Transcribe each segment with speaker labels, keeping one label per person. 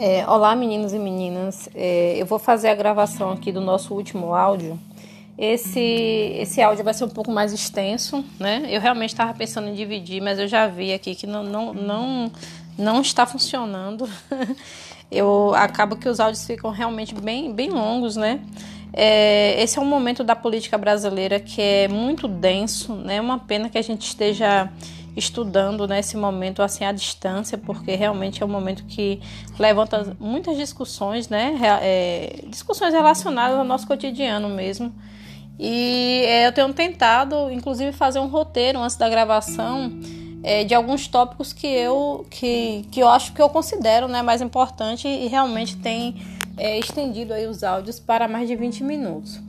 Speaker 1: É, olá, meninos e meninas. É, eu vou fazer a gravação aqui do nosso último áudio. Esse, esse áudio vai ser um pouco mais extenso, né? Eu realmente estava pensando em dividir, mas eu já vi aqui que não, não, não, não está funcionando. eu acabo que os áudios ficam realmente bem, bem longos, né? É, esse é um momento da política brasileira que é muito denso, né? É uma pena que a gente esteja estudando nesse momento assim à distância, porque realmente é um momento que levanta muitas discussões, né? É, discussões relacionadas ao nosso cotidiano mesmo. E é, eu tenho tentado, inclusive, fazer um roteiro antes da gravação é, de alguns tópicos que eu, que, que eu acho que eu considero né, mais importante e realmente tem é, estendido aí os áudios para mais de 20 minutos.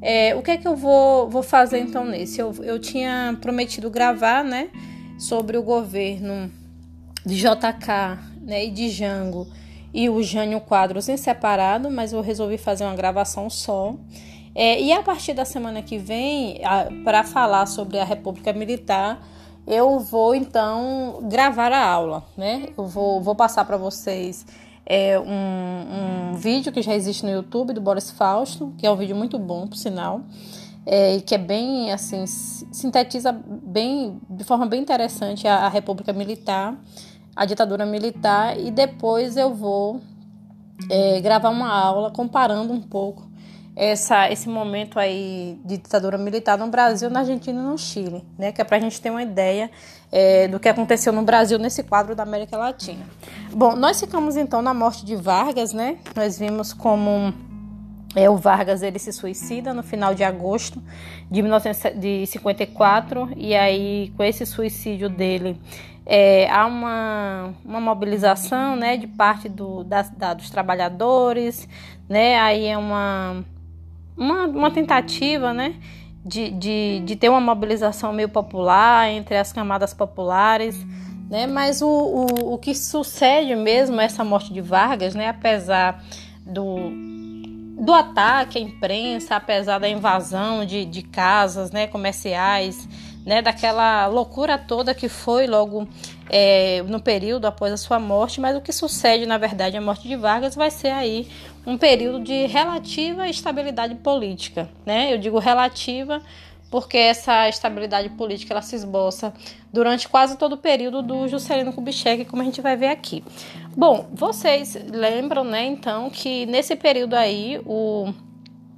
Speaker 1: É, o que é que eu vou, vou fazer então nesse? Eu, eu tinha prometido gravar, né? Sobre o governo de JK né, e de Jango e o Jânio Quadros em separado, mas eu resolvi fazer uma gravação só. É, e a partir da semana que vem, para falar sobre a República Militar, eu vou então gravar a aula, né? Eu vou, vou passar para vocês é, um, um vídeo que já existe no YouTube do Boris Fausto, que é um vídeo muito bom, por sinal é, que é bem assim sintetiza bem de forma bem interessante a, a, República Militar, a ditadura militar e depois eu vou é, gravar uma aula comparando um pouco essa, esse momento aí de ditadura militar no Brasil, na Argentina e no Chile, né? Que é para a gente ter uma ideia é, do que aconteceu no Brasil nesse quadro da América Latina. Bom, nós ficamos então na morte de Vargas, né? Nós vimos como é, o Vargas ele se suicida no final de agosto de 1954 e aí com esse suicídio dele é, há uma, uma mobilização né, de parte do, da, da, dos trabalhadores, né, aí é uma, uma, uma tentativa né, de, de, de ter uma mobilização meio popular entre as camadas populares. Né, mas o, o, o que sucede mesmo essa morte de Vargas, né, apesar do, do ataque à imprensa, apesar da invasão de, de casas né, comerciais, né, daquela loucura toda que foi logo é, no período após a sua morte, mas o que sucede, na verdade, a morte de Vargas vai ser aí um período de relativa estabilidade política. Né? Eu digo relativa porque essa estabilidade política ela se esboça durante quase todo o período do Juscelino Kubitschek, como a gente vai ver aqui. Bom, vocês lembram, né, então, que nesse período aí o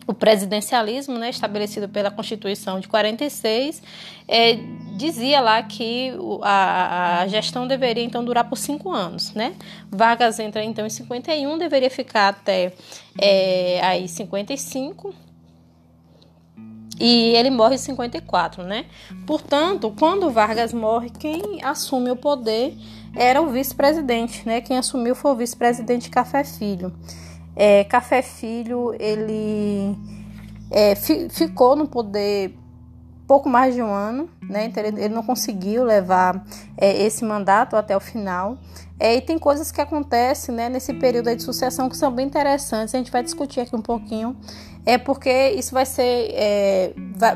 Speaker 1: o presidencialismo, né, estabelecido pela Constituição de 46, é, dizia lá que a, a, gestão deveria então durar por cinco anos, né? Vargas entra então em 51, deveria ficar até é, aí 55, e ele morre em 54, né? Portanto, quando Vargas morre, quem assume o poder era o vice-presidente, né? Quem assumiu foi o vice-presidente Café Filho. É, Café Filho, ele é, fi, ficou no poder pouco mais de um ano, né? Então ele, ele não conseguiu levar é, esse mandato até o final. É, e tem coisas que acontecem né, nesse período de sucessão que são bem interessantes. A gente vai discutir aqui um pouquinho é porque isso vai ser, é,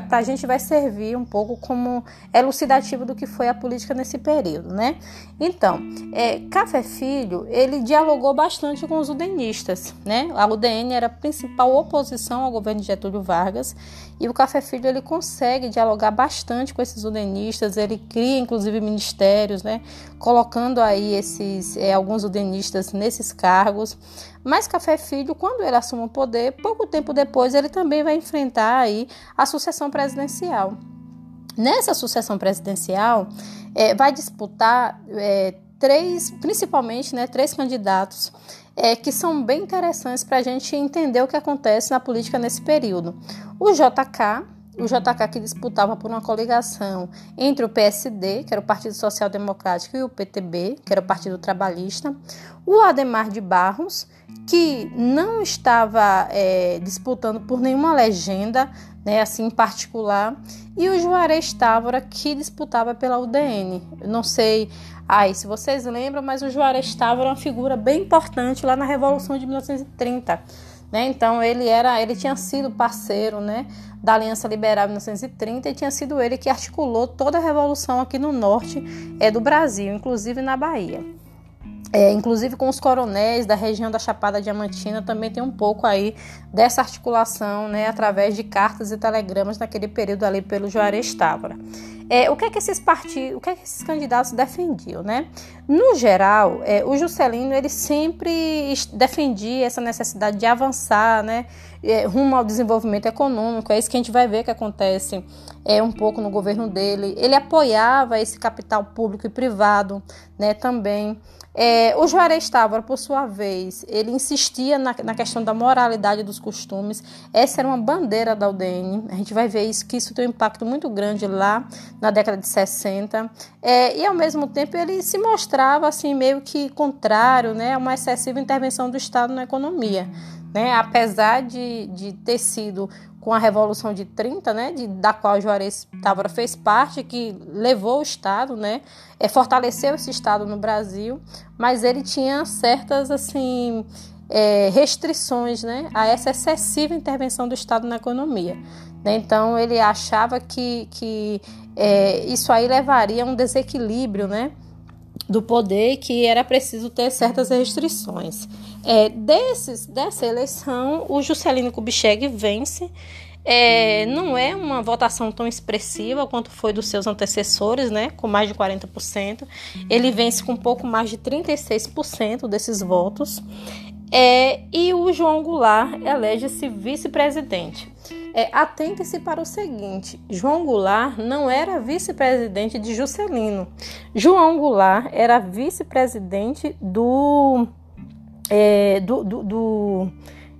Speaker 1: para a gente vai servir um pouco como elucidativo do que foi a política nesse período, né? Então, é, Café Filho, ele dialogou bastante com os udenistas, né? A UDN era a principal oposição ao governo de Getúlio Vargas e o Café Filho, ele consegue dialogar bastante com esses udenistas, ele cria inclusive ministérios, né? Colocando aí esses, é, alguns udenistas nesses cargos, mas Café Filho, quando ele assume o poder, pouco tempo depois ele também vai enfrentar aí a sucessão presidencial. Nessa sucessão presidencial, é, vai disputar é, três, principalmente, né, três candidatos é, que são bem interessantes para a gente entender o que acontece na política nesse período. O JK, o JK que disputava por uma coligação entre o PSD, que era o Partido Social Democrático, e o PTB, que era o Partido Trabalhista, o Ademar de Barros, que não estava é, disputando por nenhuma legenda, né, assim em particular, e o Juarez Távora, que disputava pela UDN. Eu não sei aí se vocês lembram, mas o Juarez Távora é uma figura bem importante lá na Revolução de 1930. Né? Então ele era, ele tinha sido parceiro, né, da Aliança Liberal em 1930 e tinha sido ele que articulou toda a revolução aqui no norte é, do Brasil, inclusive na Bahia. É, inclusive com os coronéis da região da Chapada Diamantina, também tem um pouco aí dessa articulação, né, através de cartas e telegramas naquele período ali pelo Juarez Távora. É, o que é que esses partidos, o que é que esses candidatos defendiam, né? No geral, é, o Juscelino ele sempre defendia essa necessidade de avançar, né, é, rumo ao desenvolvimento econômico. É isso que a gente vai ver que acontece é um pouco no governo dele. Ele apoiava esse capital público e privado, né, também. É, o Juarez Távora, por sua vez, ele insistia na, na, questão da moralidade dos costumes. Essa era uma bandeira da UDN. A gente vai ver isso, que isso tem um impacto muito grande lá na década de 60. É, e, ao mesmo tempo, ele se mostrava assim meio que contrário né, a uma excessiva intervenção do Estado na economia. Né? Apesar de, de ter sido com a Revolução de 30, né, de, da qual Juarez Távora fez parte, que levou o Estado, né, é, fortaleceu esse Estado no Brasil, mas ele tinha certas assim é, restrições né, a essa excessiva intervenção do Estado na economia. Né? Então ele achava que, que é, isso aí levaria a um desequilíbrio né, do poder que era preciso ter certas restrições. É, desses, dessa eleição, o Juscelino Kubitschek vence. É, não é uma votação tão expressiva quanto foi dos seus antecessores, né, com mais de 40%. Ele vence com um pouco mais de 36% desses votos. É, e o João Goulart elege-se vice-presidente. É, Atente-se para o seguinte: João Goulart não era vice-presidente de Juscelino. João Goulart era vice-presidente do, é, do, do, do,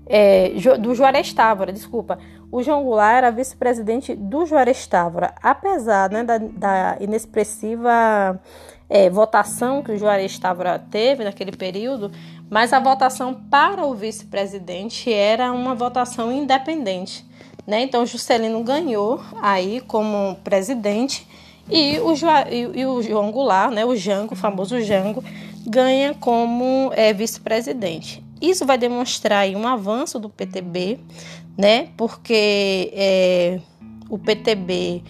Speaker 1: é, do Juarez Távora, desculpa. O João Goulart era vice-presidente do Juarez Távora. Apesar né, da, da inexpressiva é, votação que o Juarez Távora teve naquele período, mas a votação para o vice-presidente era uma votação independente. Né? Então, Juscelino ganhou aí como presidente e o, e, e o João Goulart, né, o Jango, o famoso Jango, ganha como é, vice-presidente. Isso vai demonstrar um avanço do PTB, né? Porque é, o PTB,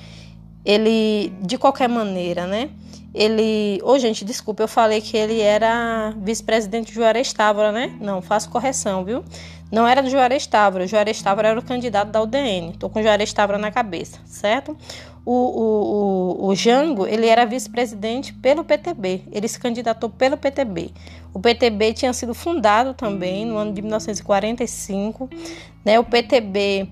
Speaker 1: ele, de qualquer maneira, né? Ele. Ô, oh, gente, desculpa, eu falei que ele era vice-presidente de Juarez Távora, né? Não, faço correção, viu? Não era do Juarez Távora. Juarez Távora era o candidato da UDN. Tô com o Juarez Távora na cabeça, certo? O, o, o, o Jango, ele era vice-presidente pelo PTB. Ele se candidatou pelo PTB. O PTB tinha sido fundado também no ano de 1945. Né? O PTB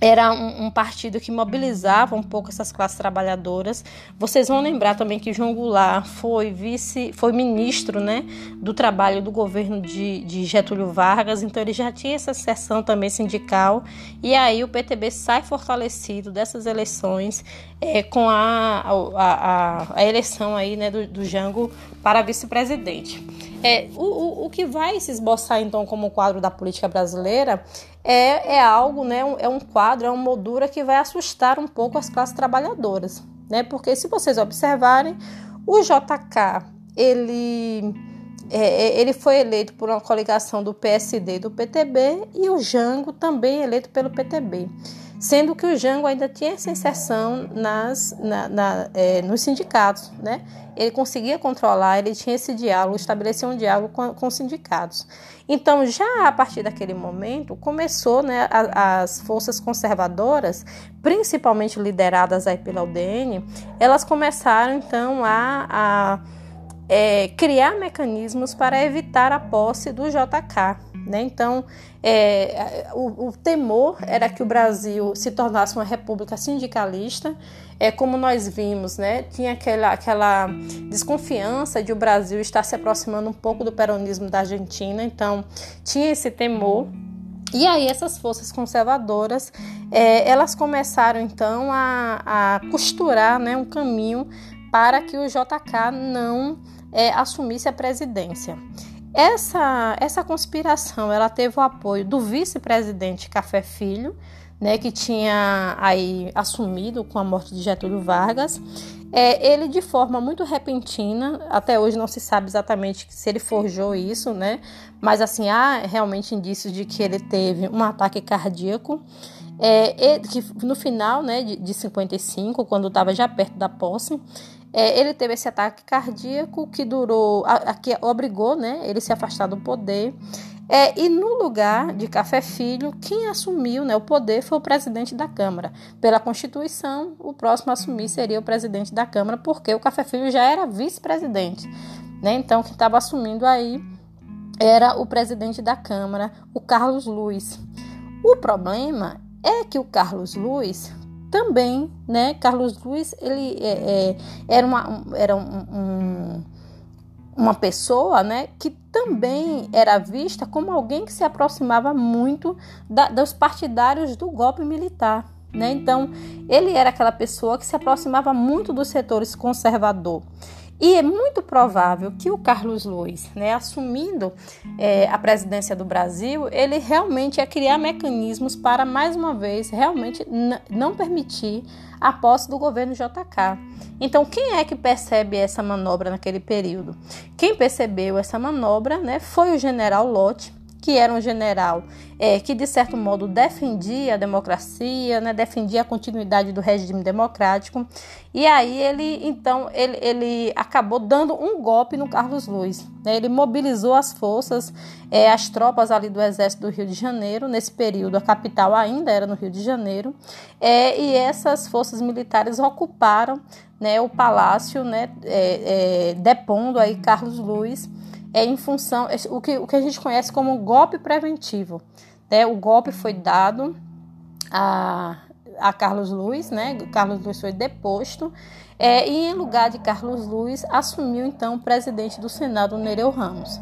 Speaker 1: era um, um, partido que mobilizava um pouco essas classes trabalhadoras. Vocês vão lembrar também que João Goulart foi vice, foi ministro, né, do trabalho do governo de, de Getúlio Vargas, então ele já tinha essa seção também sindical. E aí o PTB sai fortalecido dessas eleições é, com a, a, a, a, eleição aí, né, do, do Jango para vice-presidente. É, o, o, o que vai se esboçar então como quadro da política brasileira é, é algo, né, é um quadro, é uma moldura que vai assustar um pouco as classes trabalhadoras, né? Porque se vocês observarem, o JK, ele, é, é, ele foi eleito por uma coligação do PSD e do PTB e o Jango também eleito pelo PTB sendo que o Jango ainda tinha essa inserção nas, na, na, é, nos sindicatos, né? Ele conseguia controlar, ele tinha esse diálogo, estabelecia um diálogo com, com os sindicatos. Então, já a partir daquele momento, começou né, a, as forças conservadoras, principalmente lideradas aí pela UDN, elas começaram então a, a é, criar mecanismos para evitar a posse do JK, né? Então, é, o, o, temor era que o Brasil se tornasse uma república sindicalista, é como nós vimos, né? Tinha aquela, aquela desconfiança de o Brasil estar se aproximando um pouco do peronismo da Argentina, então tinha esse temor. E aí essas forças conservadoras, é, elas começaram então a, a costurar né, um caminho para que o JK não é, assumisse a presidência. Essa, essa conspiração ela teve o apoio do vice-presidente Café Filho, né, que tinha aí assumido com a morte de Getúlio Vargas. É, ele, de forma muito repentina, até hoje não se sabe exatamente se ele forjou isso, né? Mas assim, há realmente indícios de que ele teve um ataque cardíaco. É, que no final né, de, de 55, quando estava já perto da posse, é, ele teve esse ataque cardíaco que durou, a, a, que obrigou, né, ele se afastar do poder. É, e no lugar de Café Filho, quem assumiu né, o poder foi o presidente da Câmara. Pela Constituição, o próximo a assumir seria o presidente da Câmara, porque o Café Filho já era vice-presidente. Né? Então, quem estava assumindo aí era o presidente da Câmara, o Carlos Luiz. O problema é que o Carlos Luiz também, né? Carlos Luiz, ele é, é, era, uma, era um, um, uma pessoa, né? Que também era vista como alguém que se aproximava muito da, dos partidários do golpe militar. Né? Então, ele era aquela pessoa que se aproximava muito dos setores conservador. E é muito provável que o Carlos Luiz, né, assumindo é, a presidência do Brasil, ele realmente ia criar mecanismos para, mais uma vez, realmente não permitir a posse do governo JK. Então, quem é que percebe essa manobra naquele período? Quem percebeu essa manobra né, foi o general Lott, que era um general é, que, de certo modo, defendia a democracia, né, defendia a continuidade do regime democrático. E aí ele, então, ele, ele acabou dando um golpe no Carlos Luiz. Né, ele mobilizou as forças, é, as tropas ali do Exército do Rio de Janeiro. Nesse período, a capital ainda era no Rio de Janeiro. É, e essas forças militares ocuparam né, o palácio, né, é, é depondo aí Carlos Luiz é em função é o que, o que a gente conhece como golpe preventivo. Né? O golpe foi dado a, a Carlos Luiz, né? Carlos Luiz foi deposto é, e em lugar de Carlos Luiz assumiu então o presidente do Senado, Nereu Ramos.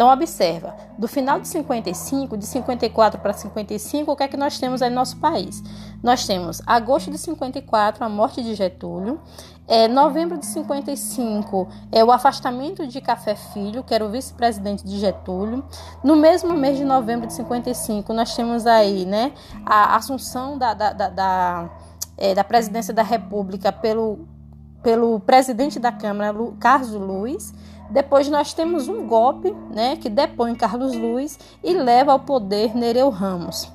Speaker 1: Então, observa, do final de 55, de 54 para 55, o que é que nós temos aí no nosso país? Nós temos agosto de 54, a morte de Getúlio, é, novembro de 55, é o afastamento de Café Filho, que era o vice-presidente de Getúlio. No mesmo mês de novembro de 55, nós temos aí né, a assunção da, da, da, da, é, da presidência da República pelo, pelo presidente da Câmara, Carlos Luiz. Depois nós temos um golpe, né, que depõe Carlos Luiz e leva ao poder Nereu Ramos.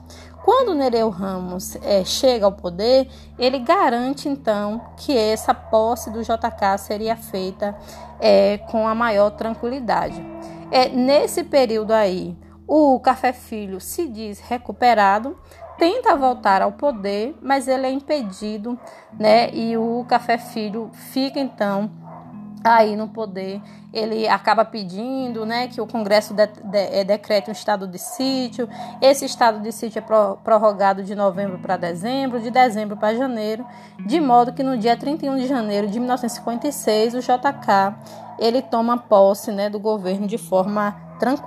Speaker 1: Quando Nereu Ramos é, chega ao poder, ele garante então que essa posse do JK seria feita é, com a maior tranquilidade. É, nesse período aí, o Café Filho se diz recuperado, tenta voltar ao poder, mas ele é impedido, né? E o Café Filho fica então aí no poder, ele acaba pedindo né, que o Congresso de, de, é, decrete um estado de sítio. Esse estado de sítio é pro, prorrogado de novembro para dezembro, de dezembro para janeiro, de modo que no dia 31 de janeiro de 1956 o JK ele toma posse né, do governo de forma tranquila.